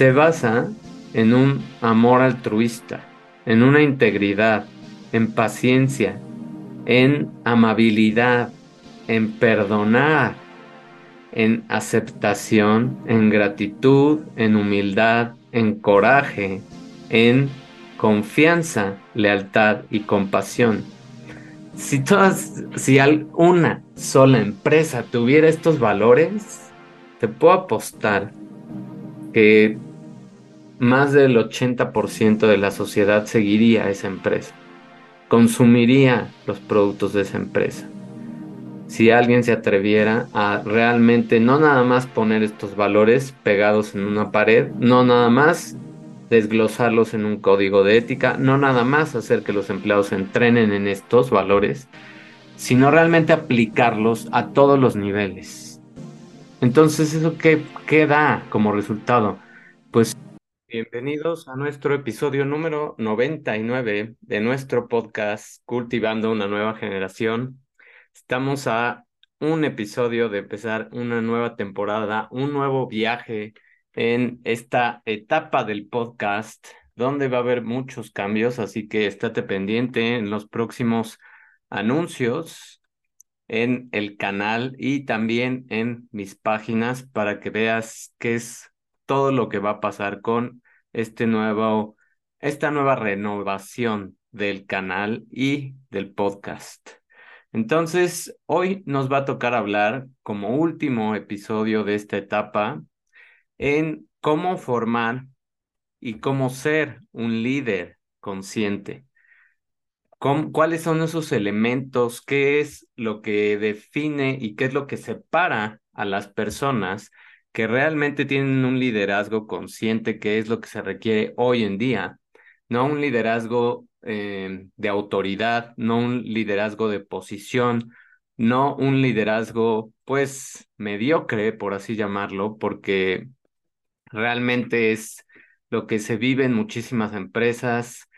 se basa en un amor altruista, en una integridad, en paciencia, en amabilidad, en perdonar, en aceptación, en gratitud, en humildad, en coraje, en confianza, lealtad y compasión. Si todas, si una sola empresa tuviera estos valores, te puedo apostar que más del 80% de la sociedad seguiría a esa empresa, consumiría los productos de esa empresa. Si alguien se atreviera a realmente no nada más poner estos valores pegados en una pared, no nada más desglosarlos en un código de ética, no nada más hacer que los empleados entrenen en estos valores, sino realmente aplicarlos a todos los niveles. Entonces, ¿eso qué, qué da como resultado? Pues bienvenidos a nuestro episodio número 99 de nuestro podcast Cultivando una nueva generación. Estamos a un episodio de empezar una nueva temporada, un nuevo viaje en esta etapa del podcast donde va a haber muchos cambios, así que estate pendiente en los próximos anuncios en el canal y también en mis páginas para que veas qué es todo lo que va a pasar con este nuevo, esta nueva renovación del canal y del podcast. Entonces, hoy nos va a tocar hablar como último episodio de esta etapa en cómo formar y cómo ser un líder consciente. ¿Cuáles son esos elementos? ¿Qué es lo que define y qué es lo que separa a las personas que realmente tienen un liderazgo consciente, que es lo que se requiere hoy en día? No un liderazgo eh, de autoridad, no un liderazgo de posición, no un liderazgo pues mediocre, por así llamarlo, porque Realmente es lo que se vive en muchísimas empresas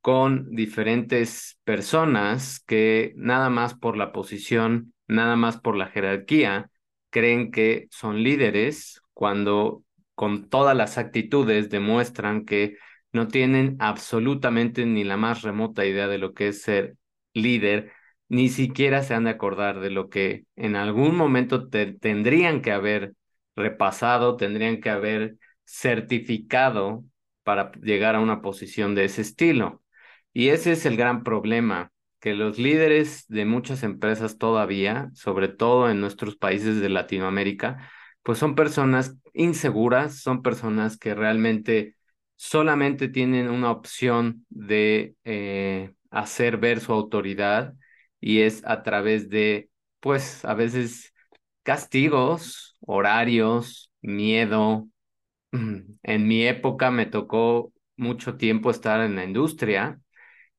con diferentes personas que nada más por la posición, nada más por la jerarquía, creen que son líderes cuando con todas las actitudes demuestran que no tienen absolutamente ni la más remota idea de lo que es ser líder, ni siquiera se han de acordar de lo que en algún momento tendrían que haber repasado, tendrían que haber certificado para llegar a una posición de ese estilo. Y ese es el gran problema, que los líderes de muchas empresas todavía, sobre todo en nuestros países de Latinoamérica, pues son personas inseguras, son personas que realmente solamente tienen una opción de eh, hacer ver su autoridad y es a través de, pues, a veces castigos, horarios, miedo. En mi época me tocó mucho tiempo estar en la industria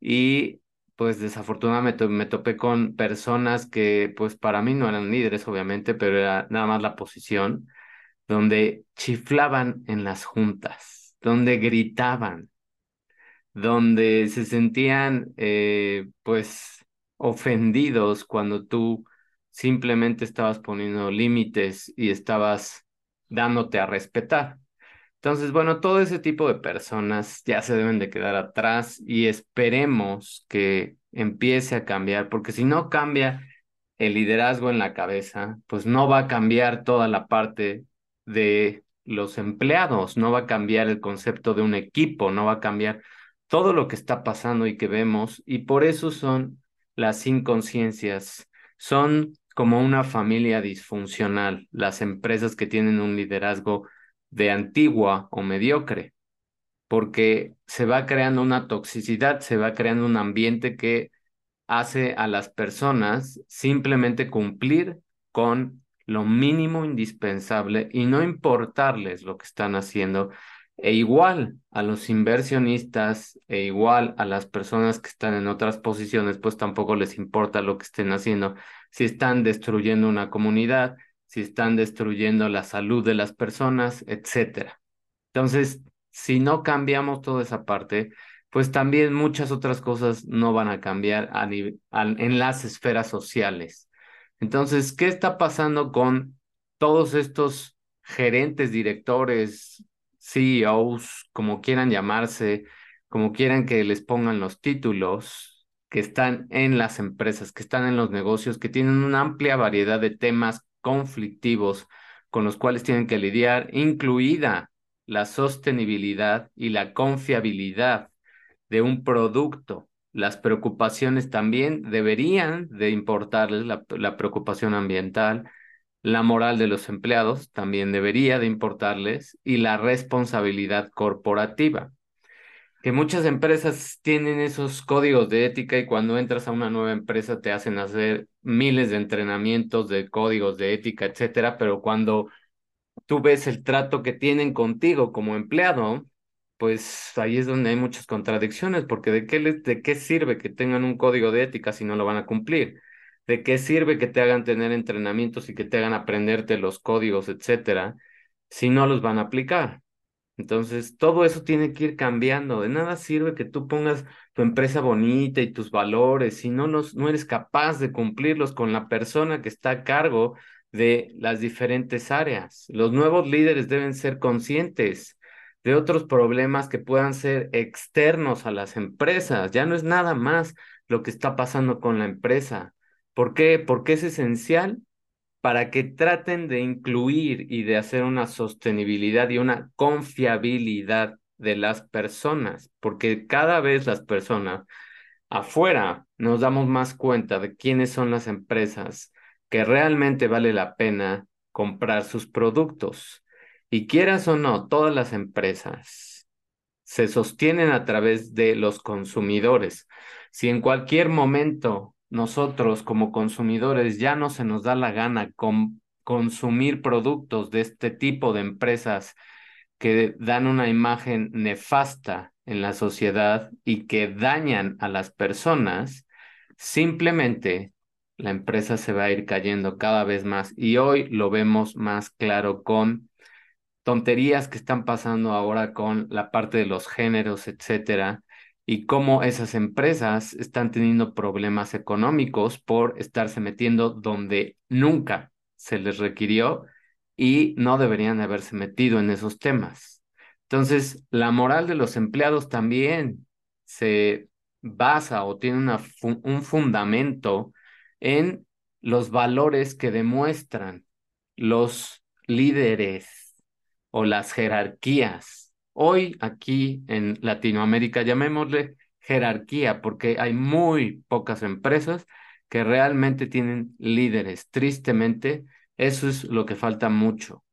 y pues desafortunadamente me, topé con personas que pues para mí no eran líderes obviamente, pero era nada más la posición, donde chiflaban en las juntas, donde gritaban, donde se sentían eh, pues ofendidos cuando tú simplemente estabas poniendo límites y estabas dándote a respetar. Entonces, bueno, todo ese tipo de personas ya se deben de quedar atrás y esperemos que empiece a cambiar, porque si no cambia el liderazgo en la cabeza, pues no va a cambiar toda la parte de los empleados, no va a cambiar el concepto de un equipo, no va a cambiar todo lo que está pasando y que vemos, y por eso son las inconsciencias, son como una familia disfuncional, las empresas que tienen un liderazgo de antigua o mediocre, porque se va creando una toxicidad, se va creando un ambiente que hace a las personas simplemente cumplir con lo mínimo indispensable y no importarles lo que están haciendo, e igual a los inversionistas e igual a las personas que están en otras posiciones, pues tampoco les importa lo que estén haciendo. Si están destruyendo una comunidad, si están destruyendo la salud de las personas, etcétera. Entonces, si no cambiamos toda esa parte, pues también muchas otras cosas no van a cambiar en las esferas sociales. Entonces, ¿qué está pasando con todos estos gerentes, directores, CEOs, como quieran llamarse, como quieran que les pongan los títulos, que están en las empresas, que están en los negocios, que tienen una amplia variedad de temas conflictivos con los cuales tienen que lidiar, incluida la sostenibilidad y la confiabilidad de un producto. Las preocupaciones también deberían de importarles la, preocupación ambiental, la moral de los empleados también debería de importarles y la responsabilidad corporativa. Que muchas empresas tienen esos códigos de ética y cuando entras a una nueva empresa te hacen hacer miles de entrenamientos de códigos de ética, etcétera, pero cuando tú ves el trato que tienen contigo como empleado, pues ahí es donde hay muchas contradicciones, porque ¿de qué, de qué sirve que tengan un código de ética si no lo van a cumplir? ¿De qué sirve que te hagan tener entrenamientos y que te hagan aprenderte los códigos, etcétera, si no los van a aplicar? Entonces, todo eso tiene que ir cambiando. De nada sirve que tú pongas tu empresa bonita y tus valores si no, no eres capaz de cumplirlos con la persona que está a cargo de las diferentes áreas. Los nuevos líderes deben ser conscientes de otros problemas que puedan ser externos a las empresas. Ya no es nada más lo que está pasando con la empresa. ¿Por qué? Porque es esencial para que traten de incluir y de hacer una sostenibilidad y una confiabilidad de las personas, porque cada vez las personas afuera nos damos más cuenta de quiénes son las empresas que realmente vale la pena comprar sus productos. Y quieras o no, todas las empresas se sostienen a través de los consumidores. Si en cualquier momento nosotros como consumidores ya no se nos da la gana con consumir productos de este tipo de empresas que dan una imagen nefasta en la sociedad y que dañan a las personas, simplemente la empresa se va a ir cayendo cada vez más. Y hoy lo vemos más claro con tonterías que están pasando ahora con la parte de los géneros, etcétera, y cómo esas empresas están teniendo problemas económicos por estarse metiendo donde nunca se les requirió y no deberían haberse metido en esos temas. Entonces, la moral de los empleados también se basa o tiene un fundamento en los valores que demuestran los líderes o las jerarquías Hoy aquí en Latinoamérica, llamémosle jerarquía, porque hay muy pocas empresas que realmente tienen líderes. Tristemente, eso es lo que falta mucho.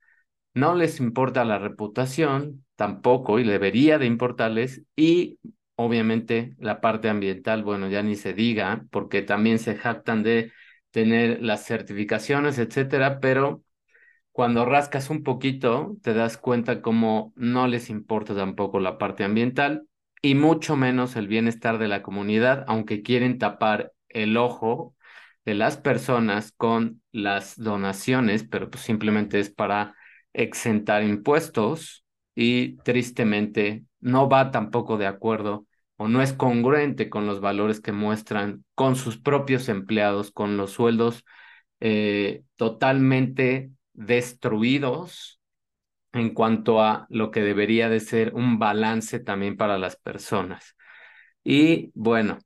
No les importa la reputación, tampoco, y debería de importarles, y obviamente la parte ambiental, bueno, ya ni se diga, porque también se jactan de tener las certificaciones, etcétera, pero cuando rascas un poquito, te das cuenta cómo no les importa tampoco la parte ambiental y mucho menos el bienestar de la comunidad, aunque quieren tapar el ojo de las personas con las donaciones, pero pues simplemente es para exentar impuestos y tristemente no va tampoco de acuerdo o no es congruente con los valores que muestran con sus propios empleados, con los sueldos eh, totalmente destruidos en cuanto a lo que debería de ser un balance también para las personas. Y bueno,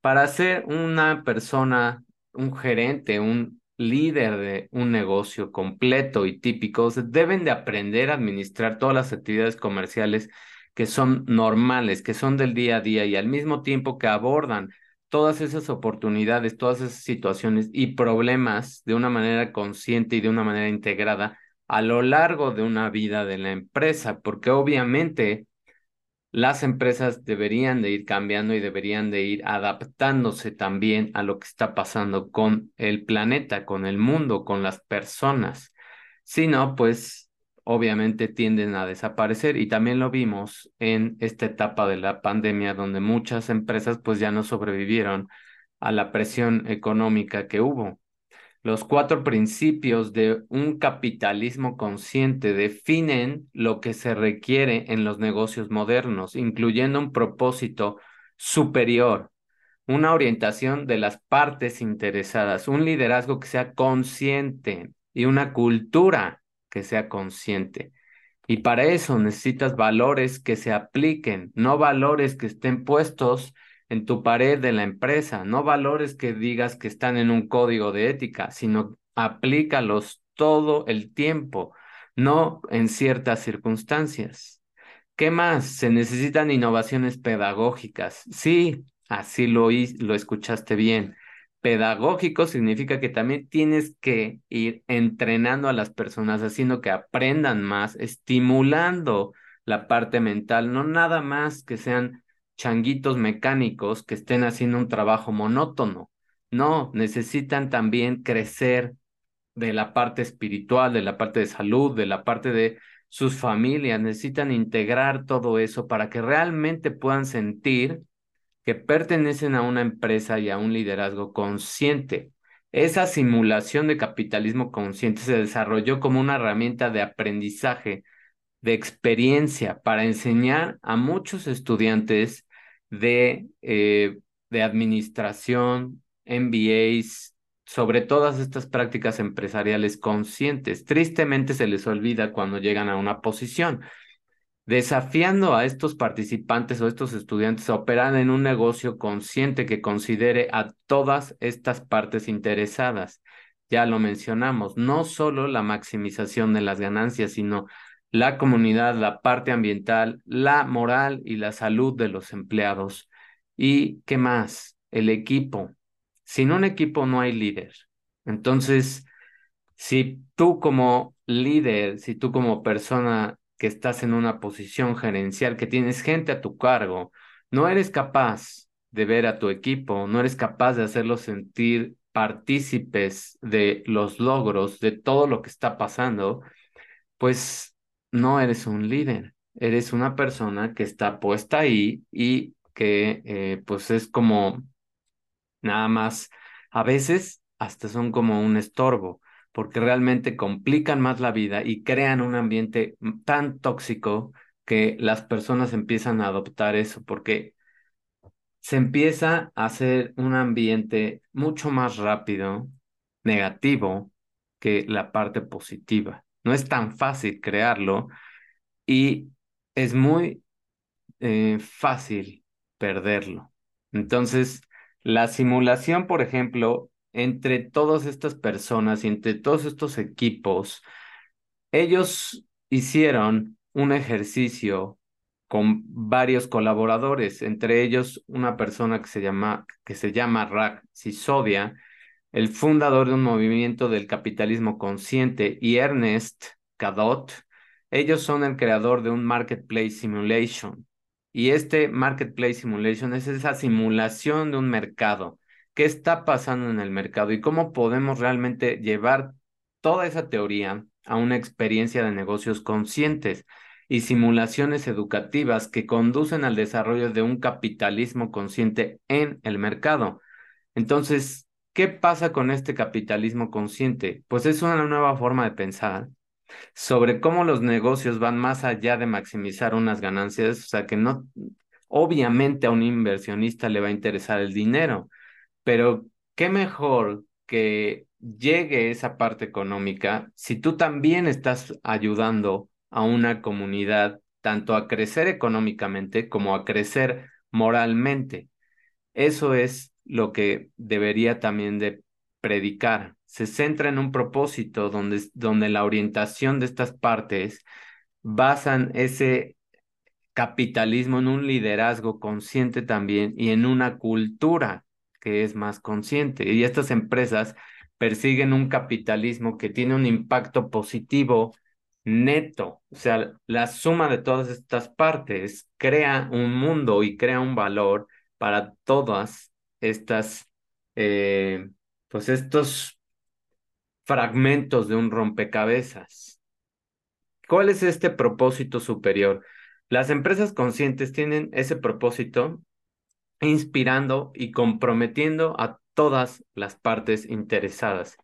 para ser una persona, un gerente, un líder de un negocio completo y típico, deben de aprender a administrar todas las actividades comerciales que son normales, que son del día a día y al mismo tiempo que abordan todas esas oportunidades, todas esas situaciones y problemas de una manera consciente y de una manera integrada a lo largo de una vida de la empresa, porque obviamente las empresas deberían de ir cambiando y deberían de ir adaptándose también a lo que está pasando con el planeta, con el mundo, con las personas. Si no, pues obviamente tienden a desaparecer y también lo vimos en esta etapa de la pandemia donde muchas empresas pues ya no sobrevivieron a la presión económica que hubo. Los cuatro principios de un capitalismo consciente definen lo que se requiere en los negocios modernos, incluyendo un propósito superior, una orientación de las partes interesadas, un liderazgo que sea consciente y una cultura que sea consciente. Y para eso necesitas valores que se apliquen, no valores que estén puestos en tu pared de la empresa, no valores que digas que están en un código de ética, sino aplícalos todo el tiempo, no en ciertas circunstancias. ¿Qué más? Se necesitan innovaciones pedagógicas. Sí, así lo, lo escuchaste bien. Pedagógico significa que también tienes que ir entrenando a las personas, haciendo que aprendan más, estimulando la parte mental, no nada más que sean changuitos mecánicos que estén haciendo un trabajo monótono. No, necesitan también crecer de la parte espiritual, de la parte de salud, de la parte de sus familias. Necesitan integrar todo eso para que realmente puedan sentir que pertenecen a una empresa y a un liderazgo consciente. Esa simulación de capitalismo consciente se desarrolló como una herramienta de aprendizaje, de experiencia, para enseñar a muchos estudiantes de, eh, de administración, MBAs, sobre todas estas prácticas empresariales conscientes. Tristemente se les olvida cuando llegan a una posición, desafiando a estos participantes o estos estudiantes a operar en un negocio consciente que considere a todas estas partes interesadas. Ya lo mencionamos, no solo la maximización de las ganancias, sino la comunidad, la parte ambiental, la moral y la salud de los empleados. ¿Y qué más? El equipo. Sin un equipo no hay líder. Entonces, si tú como líder, si tú como persona que estás en una posición gerencial, que tienes gente a tu cargo, no eres capaz de ver a tu equipo, no eres capaz de hacerlos sentir partícipes de los logros, de todo lo que está pasando, pues no eres un líder, eres una persona que está puesta ahí y que eh, pues es como nada más, a veces hasta son como un estorbo, porque realmente complican más la vida y crean un ambiente tan tóxico que las personas empiezan a adoptar eso, porque se empieza a hacer un ambiente mucho más rápido, negativo, que la parte positiva. No es tan fácil crearlo y es muy eh, fácil perderlo. Entonces, la simulación, por ejemplo, entre todas estas personas y entre todos estos equipos, ellos hicieron un ejercicio con varios colaboradores, entre ellos una persona que se llama, que se llama Sisodia, el fundador de un movimiento del capitalismo consciente, y Ernest Cadot, ellos son el creador de un Marketplace Simulation. Y este Marketplace Simulation es esa simulación de un mercado. ¿Qué está pasando en el mercado y cómo podemos realmente llevar toda esa teoría a una experiencia de negocios conscientes y simulaciones educativas que conducen al desarrollo de un capitalismo consciente en el mercado? Entonces, ¿Qué pasa con este capitalismo consciente? Pues es una nueva forma de pensar sobre cómo los negocios van más allá de maximizar unas ganancias, o sea que no, obviamente a un inversionista le va a interesar el dinero, pero qué mejor que llegue esa parte económica si tú también estás ayudando a una comunidad tanto a crecer económicamente como a crecer moralmente. Eso es lo que debería también de predicar. Se centra en un propósito donde, donde la orientación de estas partes basan ese capitalismo en un liderazgo consciente también y en una cultura es más consciente. Y estas empresas persiguen un capitalismo que tiene un impacto positivo neto. O sea, la suma de todas estas partes crea un mundo y crea un valor para todas estas, eh, pues estos fragmentos de un rompecabezas. ¿Cuál es este propósito superior? Las empresas conscientes tienen ese propósito inspirando y comprometiendo a todas las partes interesadas.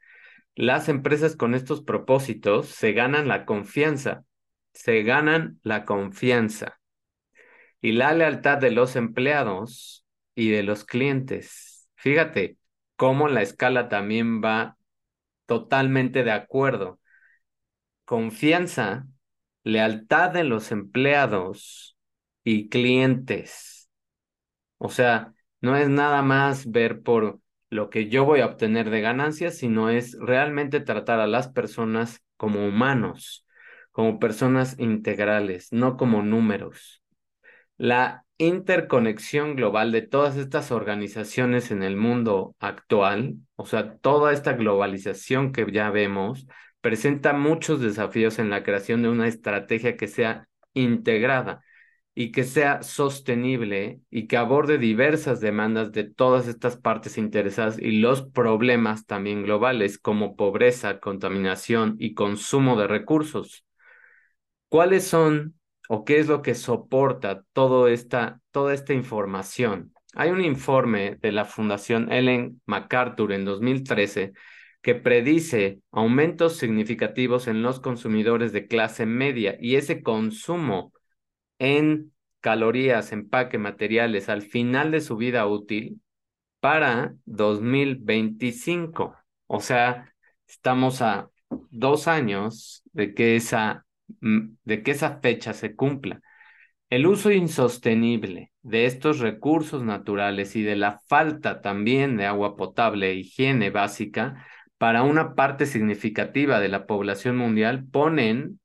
Las empresas con estos propósitos se ganan la confianza, se ganan la confianza y la lealtad de los empleados y de los clientes. Fíjate cómo la escala también va totalmente de acuerdo. Confianza lealtad de los empleados y clientes. O sea, no es nada más ver por lo que yo voy a obtener de ganancias, sino es realmente tratar a las personas como humanos, como personas integrales, no como números. La interconexión global de todas estas organizaciones en el mundo actual, o sea, toda esta globalización que ya vemos, presenta muchos desafíos en la creación de una estrategia que sea integrada y que sea sostenible y que aborde diversas demandas de todas estas partes interesadas y los problemas también globales como pobreza, contaminación y consumo de recursos. ¿Cuáles son o qué es lo que soporta todo esta, toda esta información? Hay un informe de la Fundación Ellen MacArthur en 2013 que predice aumentos significativos en los consumidores de clase media y ese consumo en calorías, empaque, materiales al final de su vida útil para 2025. O sea, estamos a dos años de que esa, mm, de que fecha se cumpla. El uso insostenible de estos recursos naturales y de la falta también de agua potable e higiene básica para una parte significativa de la población mundial ponen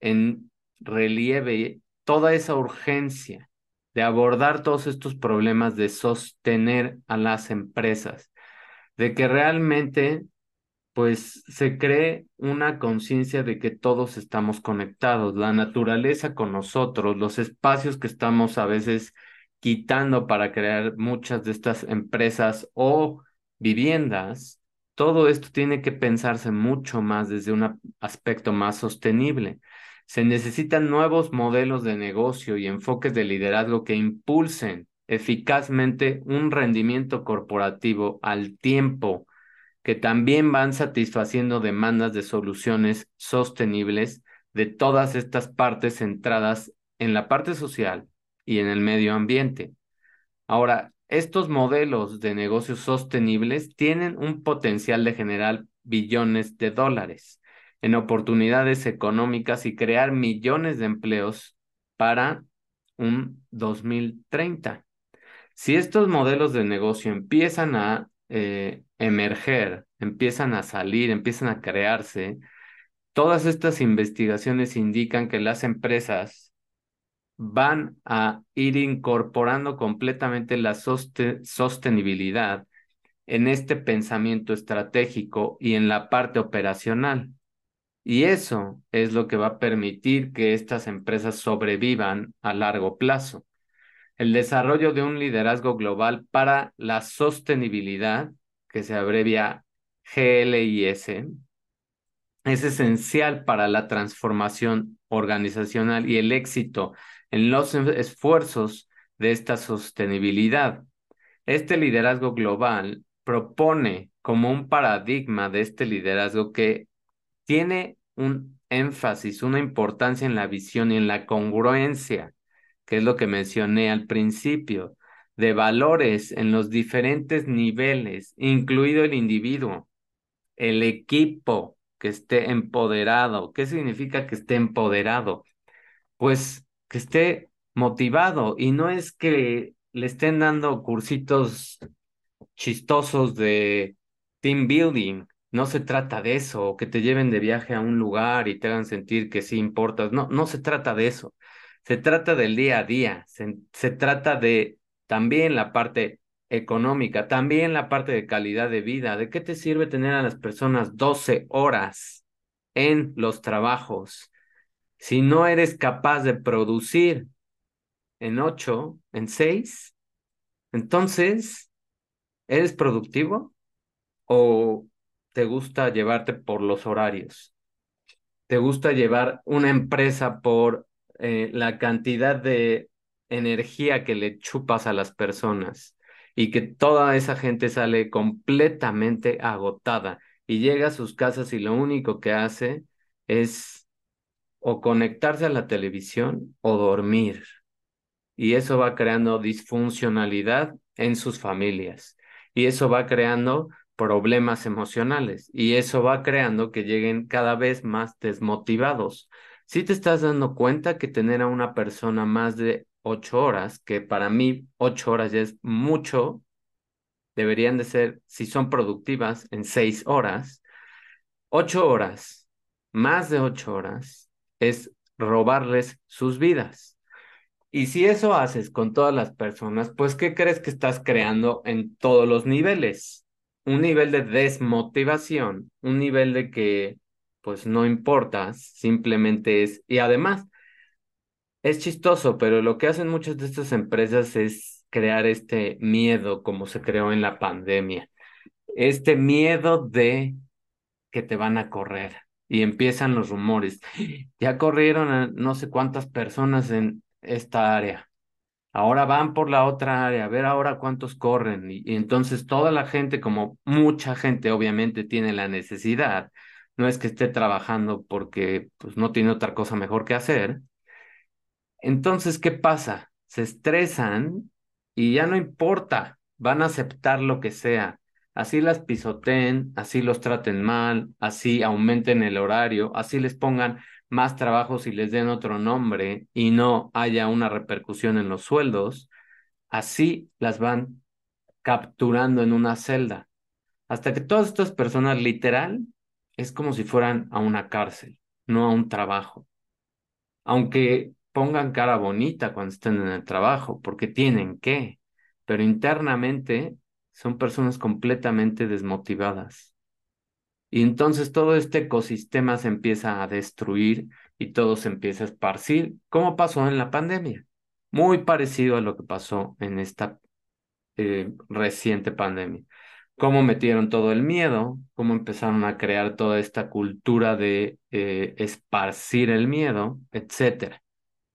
en relieve toda esa urgencia de abordar todos estos problemas de sostener a las empresas, de que realmente pues se cree una conciencia de que todos estamos conectados, la naturaleza con nosotros, los espacios que estamos a veces quitando para crear muchas de estas empresas o viviendas, todo esto tiene que pensarse mucho más desde un aspecto más sostenible. Se necesitan nuevos modelos de negocio y enfoques de liderazgo que impulsen eficazmente un rendimiento corporativo al tiempo, que también van satisfaciendo demandas de soluciones sostenibles de todas estas partes centradas en la parte social y en el medio ambiente. Ahora, estos modelos de negocios sostenibles tienen un potencial de generar billones de dólares en oportunidades económicas y crear millones de empleos para un 2030. Si estos modelos de negocio empiezan a eh, emerger, empiezan a salir, empiezan a crearse, todas estas investigaciones indican que las empresas van a ir incorporando completamente la sostenibilidad en este pensamiento estratégico y en la parte operacional. Y eso es lo que va a permitir que estas empresas sobrevivan a largo plazo. El desarrollo de un liderazgo global para la sostenibilidad, que se abrevia GLIS, es esencial para la transformación organizacional y el éxito en los esfuerzos de esta sostenibilidad. Este liderazgo global propone como un paradigma de este liderazgo que tiene un énfasis, una importancia en la visión y en la congruencia, que es lo que mencioné al principio, de valores en los diferentes niveles, incluido el individuo, el equipo que esté empoderado. ¿Qué significa que esté empoderado? Pues que esté motivado y no es que le estén dando cursitos chistosos de team building. No se trata de eso, o que te lleven de viaje a un lugar y te hagan sentir que sí importas. No, no se trata de eso. Se trata del día a día. Se, se trata de también la parte económica, también la parte de calidad de vida. ¿De qué te sirve tener a las personas 12 horas en los trabajos? Si no eres capaz de producir en ocho, en seis, entonces, ¿eres productivo o te gusta llevarte por los horarios? ¿Te gusta llevar una empresa por eh, la cantidad de energía que le chupas a las personas y que toda esa gente sale completamente agotada y llega a sus casas y lo único que hace es o conectarse a la televisión o dormir. Y eso va creando disfuncionalidad en sus familias. Y eso va creando problemas emocionales. Y eso va creando que lleguen cada vez más desmotivados. si te estás dando cuenta que tener a una persona más de ocho horas, que para mí ocho horas ya es mucho, deberían de ser, si son productivas, en seis horas. Ocho horas, más de ocho horas, es robarles sus vidas. Y si eso haces con todas las personas, pues ¿qué crees que estás creando en todos los niveles? Un nivel de desmotivación, un nivel de que pues no importas, simplemente es, y además, es chistoso, pero lo que hacen muchas de estas empresas es crear este miedo como se creó en la pandemia, este miedo de que te van a correr y empiezan los rumores. Ya corrieron a no sé cuántas personas en esta área. Ahora van por la otra área, a ver ahora cuántos corren. Y, entonces toda la gente, como mucha gente obviamente tiene la necesidad, no es que esté trabajando porque pues, no tiene otra cosa mejor que hacer. Entonces, ¿qué pasa? Se estresan y ya no importa, van a aceptar lo que sea. Así las pisoteen, así los traten mal, así aumenten el horario, así les pongan más trabajos y les den otro nombre y no haya una repercusión en los sueldos, así las van capturando en una celda. Hasta que todas estas personas literal es como si fueran a una cárcel, no a un trabajo. Aunque pongan cara bonita cuando estén en el trabajo, porque tienen que, pero internamente son personas completamente desmotivadas. Y entonces todo este ecosistema se empieza a destruir y todo se empieza a esparcir, como pasó en la pandemia. Muy parecido a lo que pasó en esta eh, reciente pandemia cómo metieron todo el miedo, cómo empezaron a crear toda esta cultura de eh, esparcir el miedo, etcétera.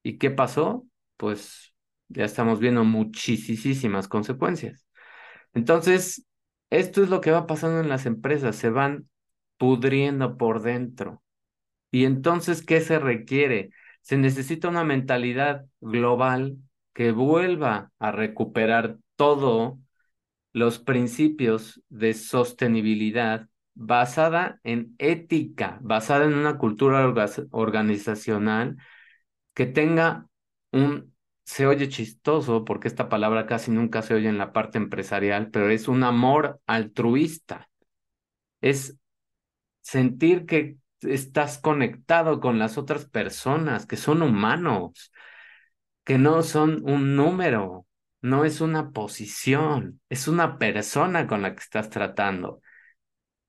¿Y qué pasó? Pues ya estamos viendo muchísimas consecuencias. Entonces, esto es lo que va pasando en las empresas, se van pudriendo por dentro. Y entonces, ¿qué se requiere? Se necesita una mentalidad global que vuelva a recuperar todo los principios de sostenibilidad basada en ética, basada en una cultura organizacional que tenga un, se oye chistoso porque esta palabra casi nunca se oye en la parte empresarial, pero es un amor altruista. Es sentir que estás conectado con las otras personas, que son humanos, que no son un número, no es una posición, es una persona con la que estás tratando.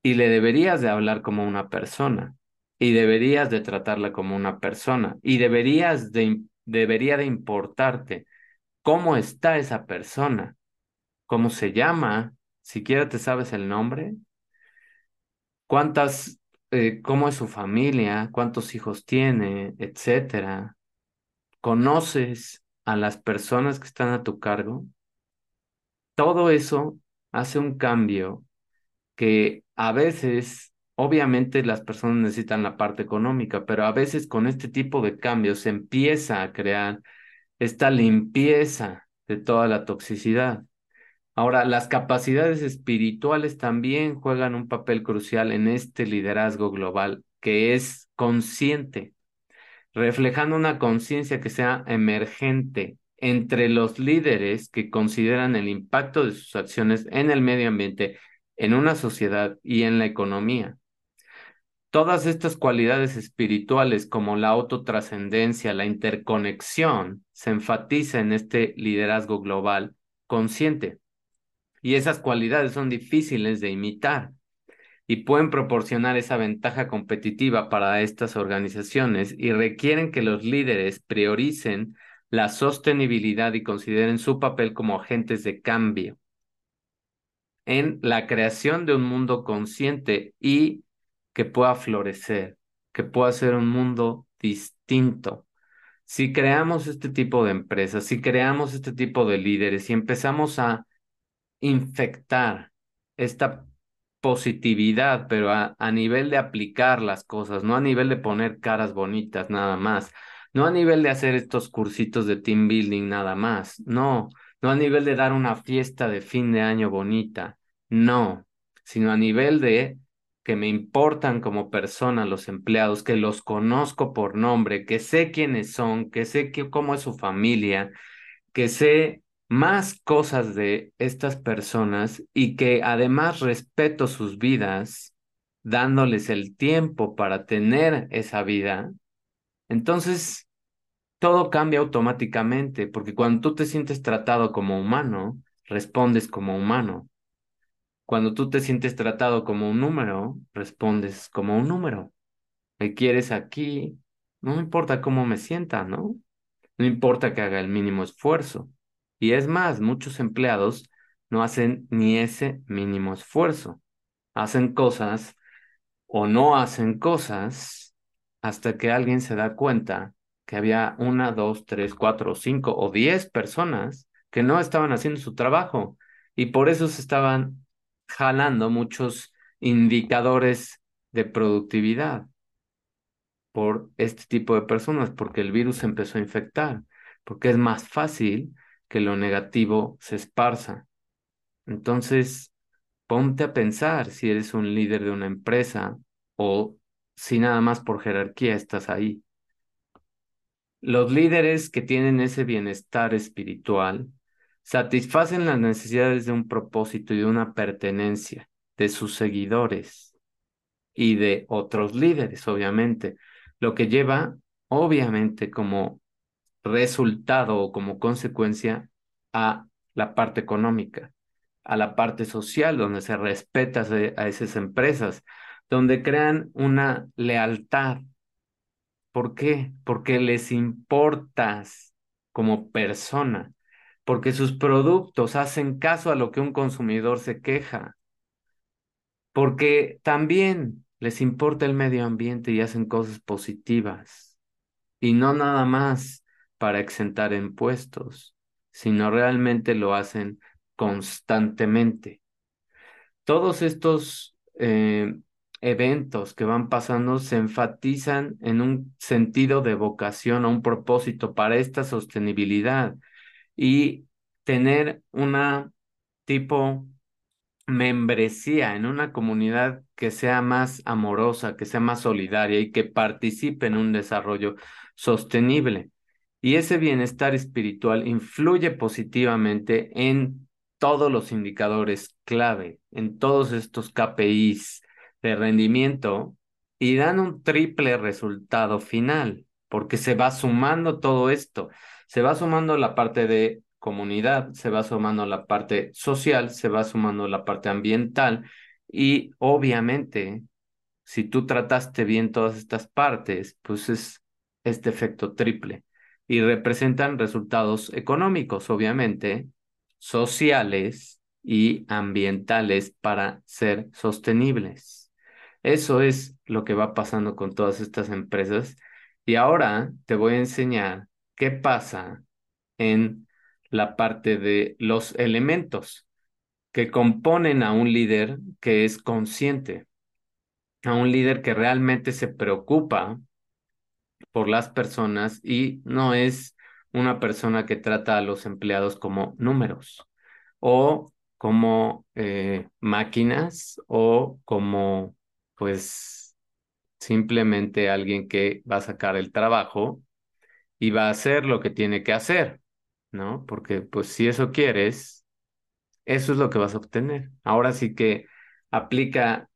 Y le deberías de hablar como una persona. Y deberías de tratarla como una persona. Y deberías de, debería de importarte cómo está esa persona, cómo se llama, siquiera te sabes el nombre, cuántas, eh, cómo es su familia, cuántos hijos tiene, etcétera. ¿Conoces a las personas que están a tu cargo, todo eso hace un cambio que a veces, obviamente las personas necesitan la parte económica, pero a veces con este tipo de cambios se empieza a crear esta limpieza de toda la toxicidad. Ahora, las capacidades espirituales también juegan un papel crucial en este liderazgo global que es consciente reflejando una conciencia que sea emergente entre los líderes que consideran el impacto de sus acciones en el medio ambiente, en una sociedad y en la economía. Todas estas cualidades espirituales como la autotrascendencia, la interconexión, se enfatiza en este liderazgo global consciente. Y esas cualidades son difíciles de imitar y pueden proporcionar esa ventaja competitiva para estas organizaciones y requieren que los líderes prioricen la sostenibilidad y consideren su papel como agentes de cambio en la creación de un mundo consciente y que pueda florecer, que pueda ser un mundo distinto. Si creamos este tipo de empresas, si creamos este tipo de líderes y empezamos a infectar esta positividad, pero a, nivel de aplicar las cosas, no a nivel de poner caras bonitas nada más, no a nivel de hacer estos cursitos de team building nada más, no, no a nivel de dar una fiesta de fin de año bonita, no, sino a nivel de que me importan como persona los empleados, que los conozco por nombre, que sé quiénes son, que sé cómo es su familia, que sé más cosas de estas personas y que además respeto sus vidas, dándoles el tiempo para tener esa vida, entonces todo cambia automáticamente, porque cuando tú te sientes tratado como humano, respondes como humano. Cuando tú te sientes tratado como un número, respondes como un número. Me quieres aquí, no importa cómo me sienta, ¿no? No importa que haga el mínimo esfuerzo. Y es más, muchos empleados no hacen ni ese mínimo esfuerzo. Hacen cosas o no hacen cosas hasta que alguien se da cuenta que había una, dos, tres, cuatro, cinco o diez personas que no estaban haciendo su trabajo y por eso se estaban jalando muchos indicadores de productividad por este tipo de personas, porque el virus empezó a infectar, porque es más fácil que lo negativo se esparza. Entonces, ponte a pensar si eres un líder de una empresa o si nada más por jerarquía estás ahí. Los líderes que tienen ese bienestar espiritual satisfacen las necesidades de un propósito y de una pertenencia de sus seguidores y de otros líderes, obviamente, lo que lleva, obviamente, como resultado o como consecuencia a la parte económica, a la parte social, donde se respeta a esas empresas, donde crean una lealtad. ¿Por qué? Porque les importas como persona porque sus productos hacen caso a lo que un consumidor se queja, porque también les importa el medio ambiente y hacen cosas positivas, y no nada más para exentar impuestos, sino realmente lo hacen constantemente. Todos estos eh, eventos que van pasando se enfatizan en un sentido de vocación, a un propósito para esta sostenibilidad y tener una tipo membresía en una comunidad que sea más amorosa, que sea más solidaria y que participe en un desarrollo sostenible. Y ese bienestar espiritual influye positivamente en todos los indicadores clave, en todos estos KPIs de rendimiento y dan un triple resultado final, porque se va sumando todo esto. Se va sumando la parte de comunidad, se va sumando la parte social, se va sumando la parte ambiental y obviamente si tú trataste bien todas estas partes, pues es este efecto triple y representan resultados económicos, obviamente, sociales y ambientales para ser sostenibles. Eso es lo que va pasando con todas estas empresas y ahora te voy a enseñar qué pasa en la parte de los elementos que componen a un líder que es consciente, a un líder que realmente se preocupa por las personas y no es una persona que trata a los empleados como números o como eh, máquinas o como pues simplemente alguien que va a sacar el trabajo y va a hacer lo que tiene que hacer, ¿no? Porque pues si eso quieres, eso es lo que vas a obtener. Ahora sí que aplica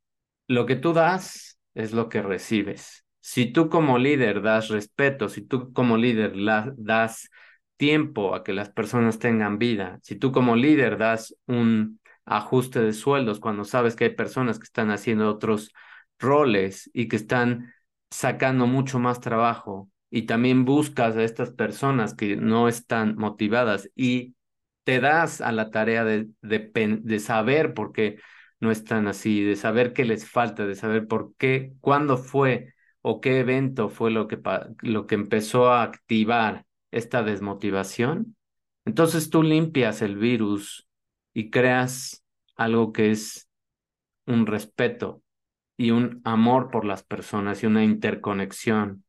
lo que tú das, es lo que recibes. Si tú como líder das respeto, si tú como líder das tiempo a que las personas tengan vida, si tú como líder das un ajuste de sueldos cuando sabes que hay personas que están haciendo otros roles y que están sacando mucho más trabajo y también buscas a estas personas que no están motivadas y te das a la tarea de, de, saber por qué no están así, de saber qué les falta, de saber por qué, cuándo fue o qué evento fue lo que, lo que empezó a activar esta desmotivación. Entonces tú limpias el virus y creas algo que es un respeto y un amor por las personas y una interconexión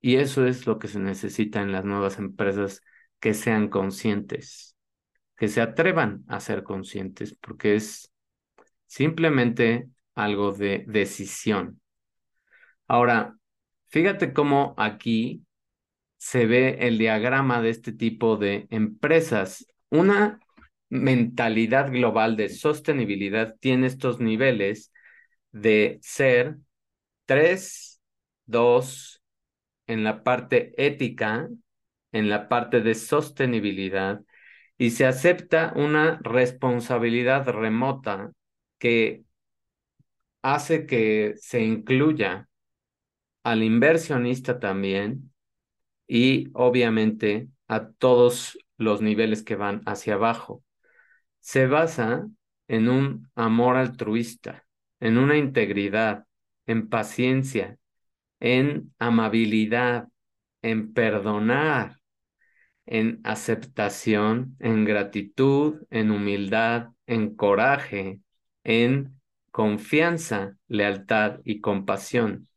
y eso es lo que se necesita en las nuevas empresas, que sean conscientes, que se atrevan a ser conscientes, porque es simplemente algo de decisión. Ahora, fíjate cómo aquí se ve el diagrama de este tipo de empresas. Una mentalidad global de sostenibilidad tiene estos niveles de ser 3, 2 en la parte ética, en la parte de sostenibilidad, y se acepta una responsabilidad remota que hace que se incluya al inversionista también y obviamente a todos los niveles que van hacia abajo. Se basa en un amor altruista, en una integridad, en paciencia, en amabilidad, en perdonar, en aceptación, en gratitud, en humildad, en coraje, en confianza, lealtad y compasión.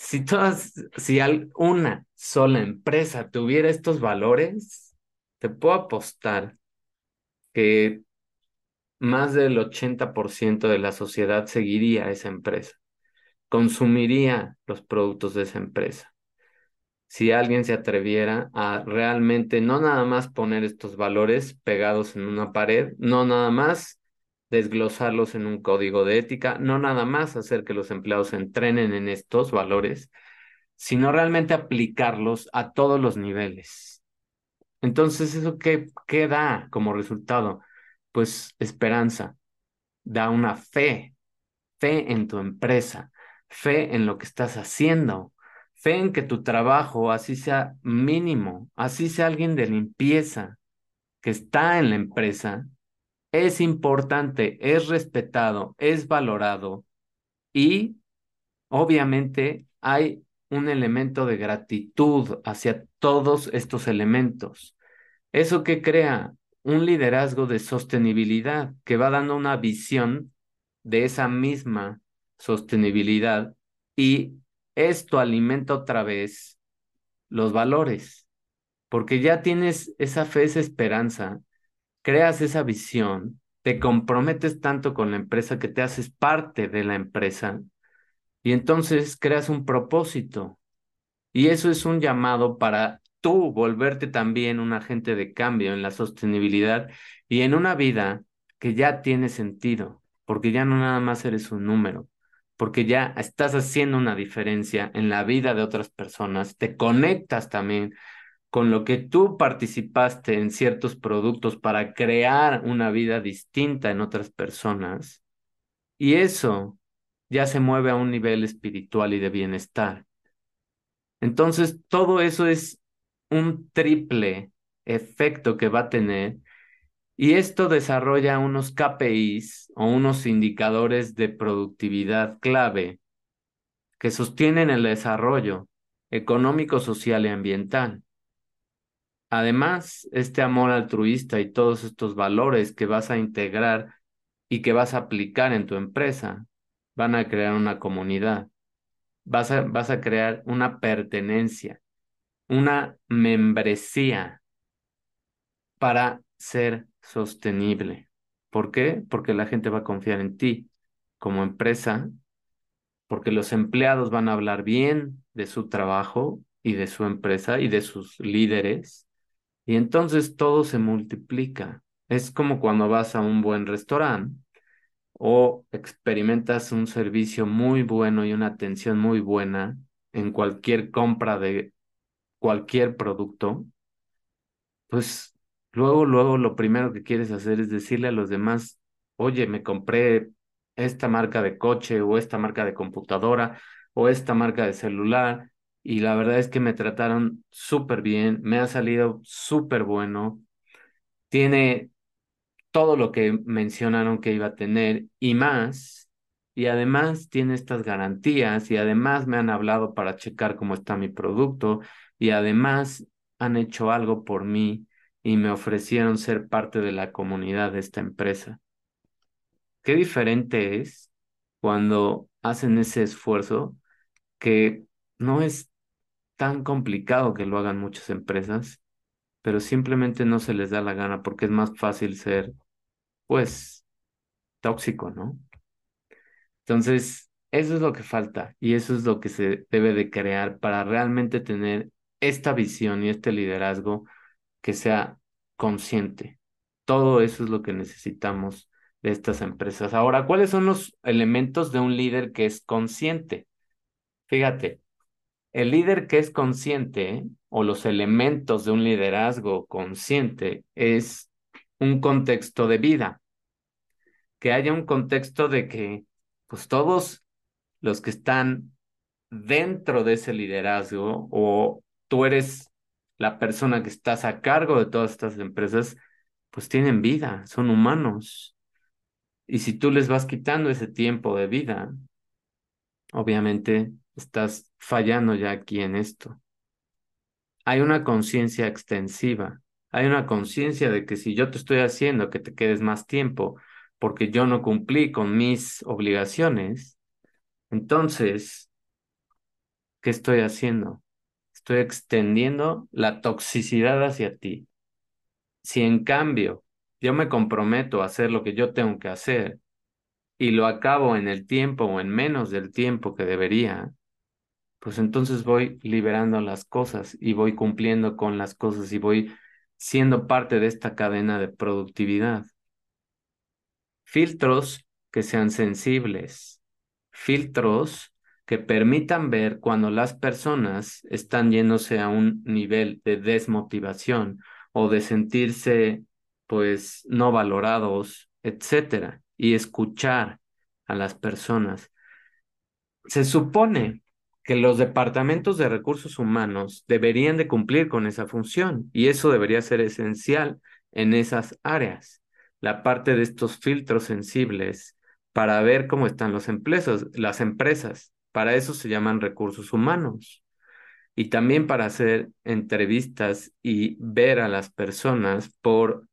Si todas, si una sola empresa tuviera estos valores, te puedo apostar que más del 80% de la sociedad seguiría esa empresa, consumiría los productos de esa empresa. Si alguien se atreviera a realmente no nada más poner estos valores pegados en una pared, no nada más desglosarlos en un código de ética, no nada más hacer que los empleados entrenen en estos valores, sino realmente aplicarlos a todos los niveles. Entonces, ¿eso qué, qué da como resultado? Pues esperanza, da una fe, fe en tu empresa, fe en lo que estás haciendo, Fe en que tu trabajo, así sea mínimo, así sea alguien de limpieza que está en la empresa, es importante, es respetado, es valorado y obviamente hay un elemento de gratitud hacia todos estos elementos. Eso que crea un liderazgo de sostenibilidad que va dando una visión de esa misma sostenibilidad y esto alimenta otra vez los valores, porque ya tienes esa fe, esa esperanza, creas esa visión, te comprometes tanto con la empresa que te haces parte de la empresa y entonces creas un propósito. Y eso es un llamado para tú volverte también un agente de cambio en la sostenibilidad y en una vida que ya tiene sentido, porque ya no nada más eres un número, porque ya estás haciendo una diferencia en la vida de otras personas, te conectas también con lo que tú participaste en ciertos productos para crear una vida distinta en otras personas. Y eso ya se mueve a un nivel espiritual y de bienestar. Entonces, todo eso es un triple efecto que va a tener y esto desarrolla unos KPIs o unos indicadores de productividad clave que sostienen el desarrollo económico, social y ambiental. Además, este amor altruista y todos estos valores que vas a integrar y que vas a aplicar en tu empresa van a crear una comunidad, vas a, vas a crear una pertenencia, una membresía para ser sostenible. ¿Por qué? Porque la gente va a confiar en ti como empresa, porque los empleados van a hablar bien de su trabajo y de su empresa y de sus líderes, y entonces todo se multiplica. Es como cuando vas a un buen restaurante o experimentas un servicio muy bueno y una atención muy buena en cualquier compra de cualquier producto, pues Luego, luego lo primero que quieres hacer es decirle a los demás, oye, me compré esta marca de coche o esta marca de computadora o esta marca de celular y la verdad es que me trataron súper bien, me ha salido súper bueno, tiene todo lo que mencionaron que iba a tener y más, y además tiene estas garantías y además me han hablado para checar cómo está mi producto y además han hecho algo por mí y me ofrecieron ser parte de la comunidad de esta empresa. Qué diferente es cuando hacen ese esfuerzo que no es tan complicado que lo hagan muchas empresas, pero simplemente no se les da la gana porque es más fácil ser, pues, tóxico, ¿no? Entonces, eso es lo que falta y eso es lo que se debe de crear para realmente tener esta visión y este liderazgo que sea consciente. Todo eso es lo que necesitamos de estas empresas. Ahora, ¿cuáles son los elementos de un líder que es consciente? Fíjate, el líder que es consciente o los elementos de un liderazgo consciente es un contexto de vida, que haya un contexto de que pues todos los que están dentro de ese liderazgo o tú eres la persona que estás a cargo de todas estas empresas, pues tienen vida, son humanos. Y si tú les vas quitando ese tiempo de vida, obviamente estás fallando ya aquí en esto. Hay una conciencia extensiva, hay una conciencia de que si yo te estoy haciendo que te quedes más tiempo porque yo no cumplí con mis obligaciones, entonces, ¿qué estoy haciendo? Estoy extendiendo la toxicidad hacia ti. Si en cambio yo me comprometo a hacer lo que yo tengo que hacer y lo acabo en el tiempo o en menos del tiempo que debería, pues entonces voy liberando las cosas y voy cumpliendo con las cosas y voy siendo parte de esta cadena de productividad. Filtros que sean sensibles, filtros que permitan ver cuando las personas están yéndose a un nivel de desmotivación o de sentirse pues no valorados, etcétera, y escuchar a las personas. Se supone que los departamentos de recursos humanos deberían de cumplir con esa función y eso debería ser esencial en esas áreas. La parte de estos filtros sensibles para ver cómo están los empleos, las empresas. Para eso se llaman recursos humanos. Y también para hacer entrevistas y ver a las personas por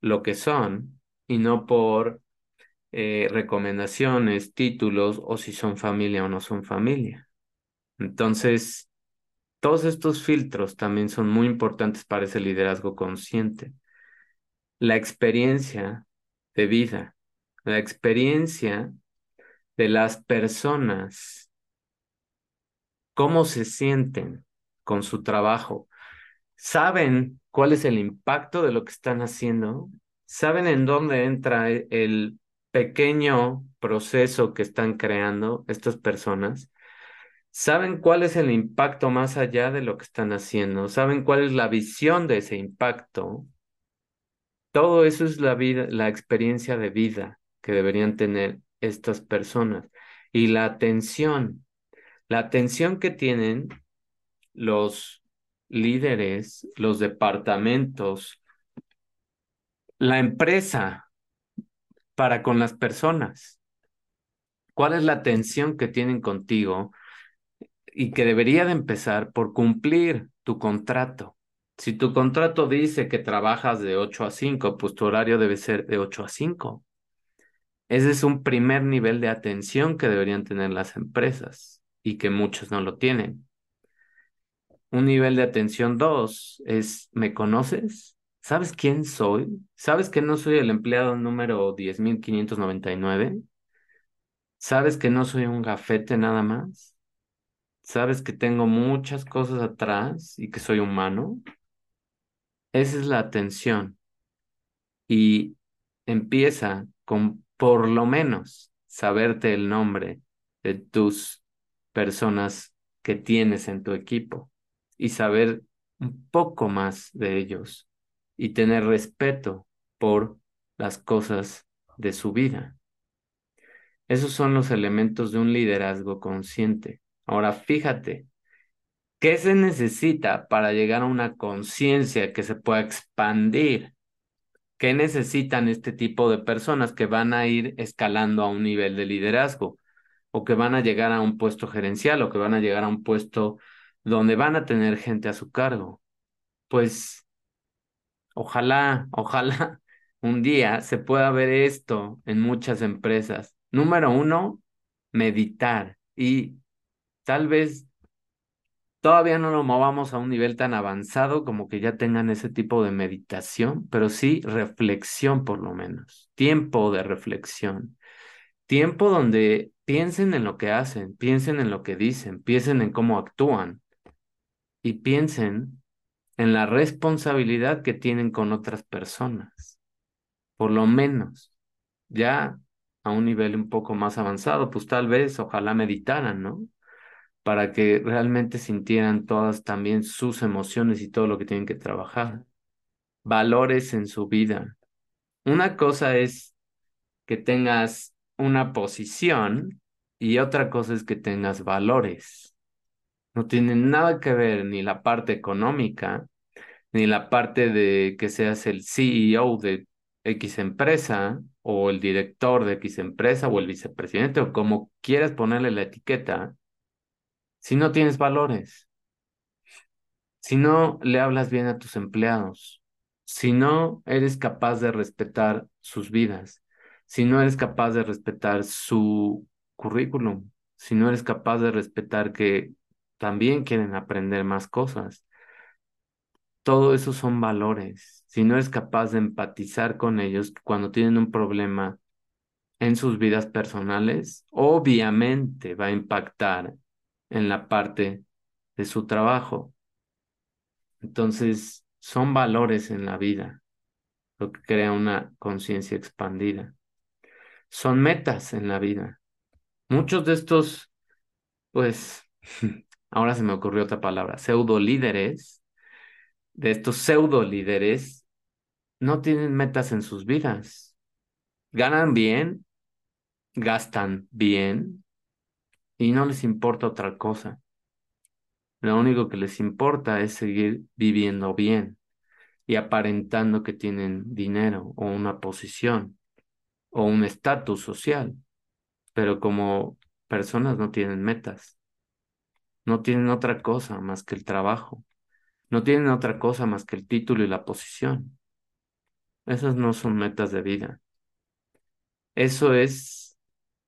lo que son y no por eh, recomendaciones, títulos o si son familia o no son familia. Entonces, todos estos filtros también son muy importantes para ese liderazgo consciente. La experiencia de vida, la experiencia de las personas, cómo se sienten con su trabajo, saben cuál es el impacto de lo que están haciendo, saben en dónde entra e-, el pequeño proceso que están creando estas personas, saben cuál es el impacto más allá de lo que están haciendo, saben cuál es la visión de ese impacto. Todo eso es la vida, la experiencia de vida que deberían tener estas personas y la atención, la atención que tienen los líderes, los departamentos, la empresa para con las personas. ¿Cuál es la atención que tienen contigo y que debería de empezar por cumplir tu contrato? Si tu contrato dice que trabajas de 8 a 5, pues tu horario debe ser de 8 a 5. Ese es un primer nivel de atención que deberían tener las empresas y que muchos no lo tienen. Un nivel de atención dos es, ¿me conoces? ¿Sabes quién soy? ¿Sabes que no soy el empleado número 10.599? ¿Sabes que no soy un gafete nada más? ¿Sabes que tengo muchas cosas atrás y que soy humano? Esa es la atención. Y empieza con por lo menos saberte el nombre de tus personas que tienes en tu equipo y saber un poco más de ellos y tener respeto por las cosas de su vida. Esos son los elementos de un liderazgo consciente. Ahora fíjate, ¿qué se necesita para llegar a una conciencia que se pueda expandir? ¿Qué necesitan este tipo de personas que van a ir escalando a un nivel de liderazgo o que van a llegar a un puesto gerencial o que van a llegar a un puesto donde van a tener gente a su cargo. Pues ojalá, ojalá un día se pueda ver esto en muchas empresas. Número uno, meditar y tal vez todavía no lo movamos a un nivel tan avanzado como que ya tengan ese tipo de meditación, pero sí reflexión por lo menos, tiempo de reflexión tiempo donde piensen en lo que hacen, piensen en lo que dicen, piensen en cómo actúan y piensen en la responsabilidad que tienen con otras personas. Por lo menos, ya a un nivel un poco más avanzado, pues tal vez, ojalá meditaran, ¿no? Para que realmente sintieran todas también sus emociones y todo lo que tienen que trabajar. Valores en su vida. Una cosa es que tengas una posición y otra cosa es que tengas valores. No tiene nada que ver ni la parte económica, ni la parte de que seas el CEO de X empresa o el director de X empresa o el vicepresidente o como quieras ponerle la etiqueta, si no tienes valores, si no le hablas bien a tus empleados, si no eres capaz de respetar sus vidas, si no eres capaz de respetar su currículum, si no eres capaz de respetar que también quieren aprender más cosas. Todo eso son valores. Si no eres capaz de empatizar con ellos cuando tienen un problema en sus vidas personales, obviamente va a impactar en la parte de su trabajo. Entonces, son valores en la vida, lo que crea una conciencia expandida son metas en la vida. Muchos de estos, pues, ahora se me ocurrió otra palabra, pseudo líderes, de estos pseudo líderes, no tienen metas en sus vidas. Ganan bien, gastan bien y no les importa otra cosa. Lo único que les importa es seguir viviendo bien y aparentando que tienen dinero o una posición o un estatus social, pero como personas no tienen metas, no tienen otra cosa más que el trabajo, no tienen otra cosa más que el título y la posición. Esas no son metas de vida. Eso es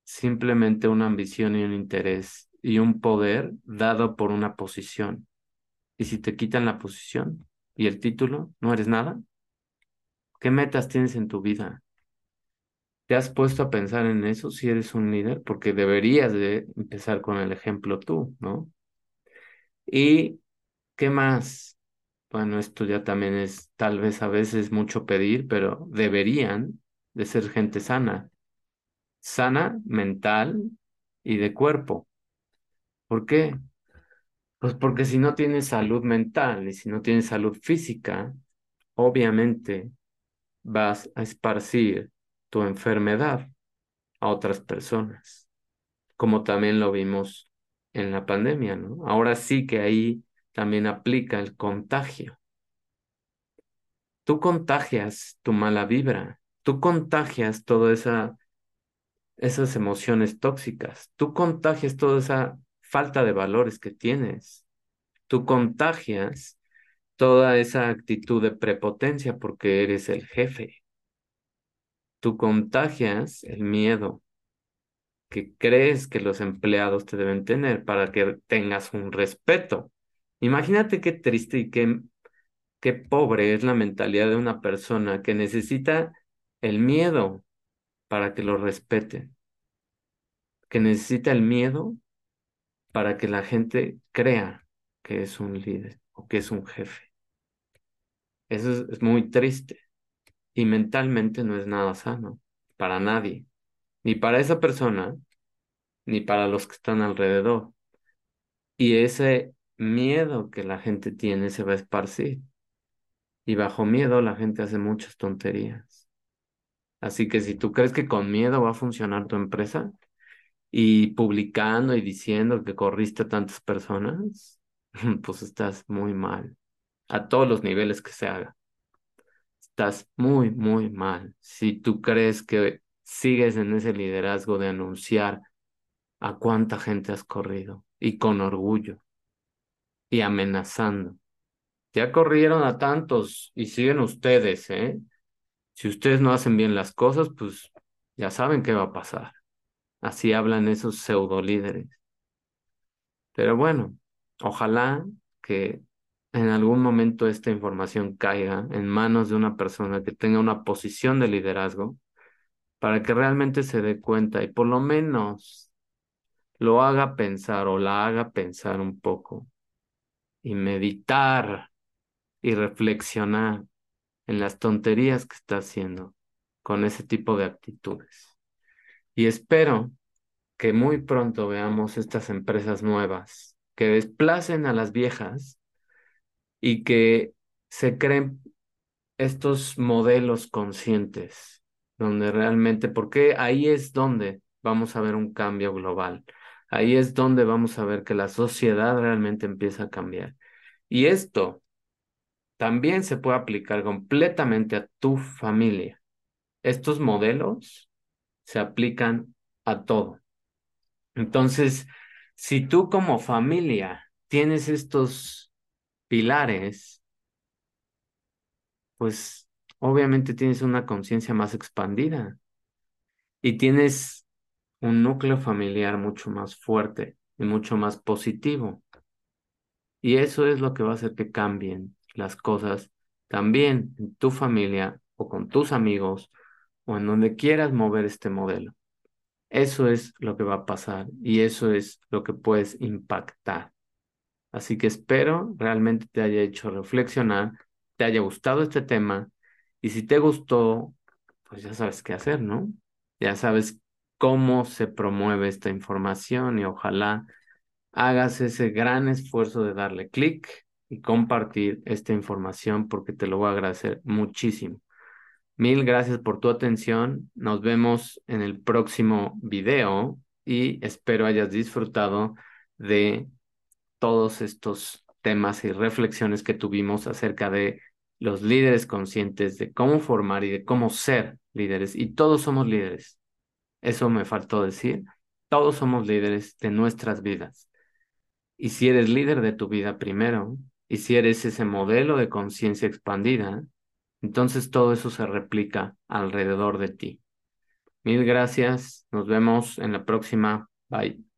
simplemente una ambición y un interés y un poder dado por una posición. Y si te quitan la posición y el título, no eres nada. ¿Qué metas tienes en tu vida? ¿Te has puesto a pensar en eso si eres un líder? Porque deberías de empezar con el ejemplo tú, ¿no? ¿Y qué más? Bueno, esto ya también es tal vez a veces mucho pedir, pero deberían de ser gente sana. Sana mental y de cuerpo. ¿Por qué? Pues porque si no tienes salud mental y si no tienes salud física, obviamente vas a esparcir tu enfermedad a otras personas, como también lo vimos en la pandemia, ¿no? Ahora sí que ahí también aplica el contagio. Tú contagias tu mala vibra, tú contagias toda esa esas emociones tóxicas, tú contagias toda esa falta de valores que tienes, tú contagias toda esa actitud de prepotencia porque eres el jefe, tú contagias el miedo que crees que los empleados te deben tener para que tengas un respeto. Imagínate qué triste y qué, qué pobre es la mentalidad de una persona que necesita el miedo para que lo respeten, que necesita el miedo para que la gente crea que es un líder o que es un jefe. Eso es muy triste y mentalmente no es nada sano para nadie, ni para esa persona, ni para los que están alrededor. Y ese miedo que la gente tiene se va a esparcir. Y bajo miedo la gente hace muchas tonterías. Así que si tú crees que con miedo va a funcionar tu empresa y publicando y diciendo que corriste a tantas personas, pues estás muy mal a todos los niveles que se haga estás muy, muy mal. Si tú crees que sigues en ese liderazgo de anunciar a cuánta gente has corrido y con orgullo y amenazando. Ya corrieron a tantos y siguen ustedes, ¿eh? Si ustedes no hacen bien las cosas, pues ya saben qué va a pasar. Así hablan esos pseudo líderes. Pero bueno, ojalá que en algún momento esta información caiga en manos de una persona que tenga una posición de liderazgo para que realmente se dé cuenta y por lo menos lo haga pensar o la haga pensar un poco y meditar y reflexionar en las tonterías que está haciendo con ese tipo de actitudes. Y espero que muy pronto veamos estas empresas nuevas que desplacen a las viejas y que se creen estos modelos conscientes, donde realmente, porque ahí es donde vamos a ver un cambio global, ahí es donde vamos a ver que la sociedad realmente empieza a cambiar. Y esto también se puede aplicar completamente a tu familia. Estos modelos se aplican a todo. Entonces, si tú como familia tienes estos pilares, pues obviamente tienes una conciencia más expandida y tienes un núcleo familiar mucho más fuerte y mucho más positivo. Y eso es lo que va a hacer que cambien las cosas también en tu familia o con tus amigos o en donde quieras mover este modelo. Eso es lo que va a pasar y eso es lo que puedes impactar. Así que espero realmente te haya hecho reflexionar, te haya gustado este tema y si te gustó, pues ya sabes qué hacer, ¿no? Ya sabes cómo se promueve esta información y ojalá hagas ese gran esfuerzo de darle clic y compartir esta información porque te lo voy a agradecer muchísimo. Mil gracias por tu atención. Nos vemos en el próximo video y espero hayas disfrutado de todos estos temas y reflexiones que tuvimos acerca de los líderes conscientes, de cómo formar y de cómo ser líderes. Y todos somos líderes. Eso me faltó decir. Todos somos líderes de nuestras vidas. Y si eres líder de tu vida primero, y si eres ese modelo de conciencia expandida, entonces todo eso se replica alrededor de ti. Mil gracias. Nos vemos en la próxima. Bye.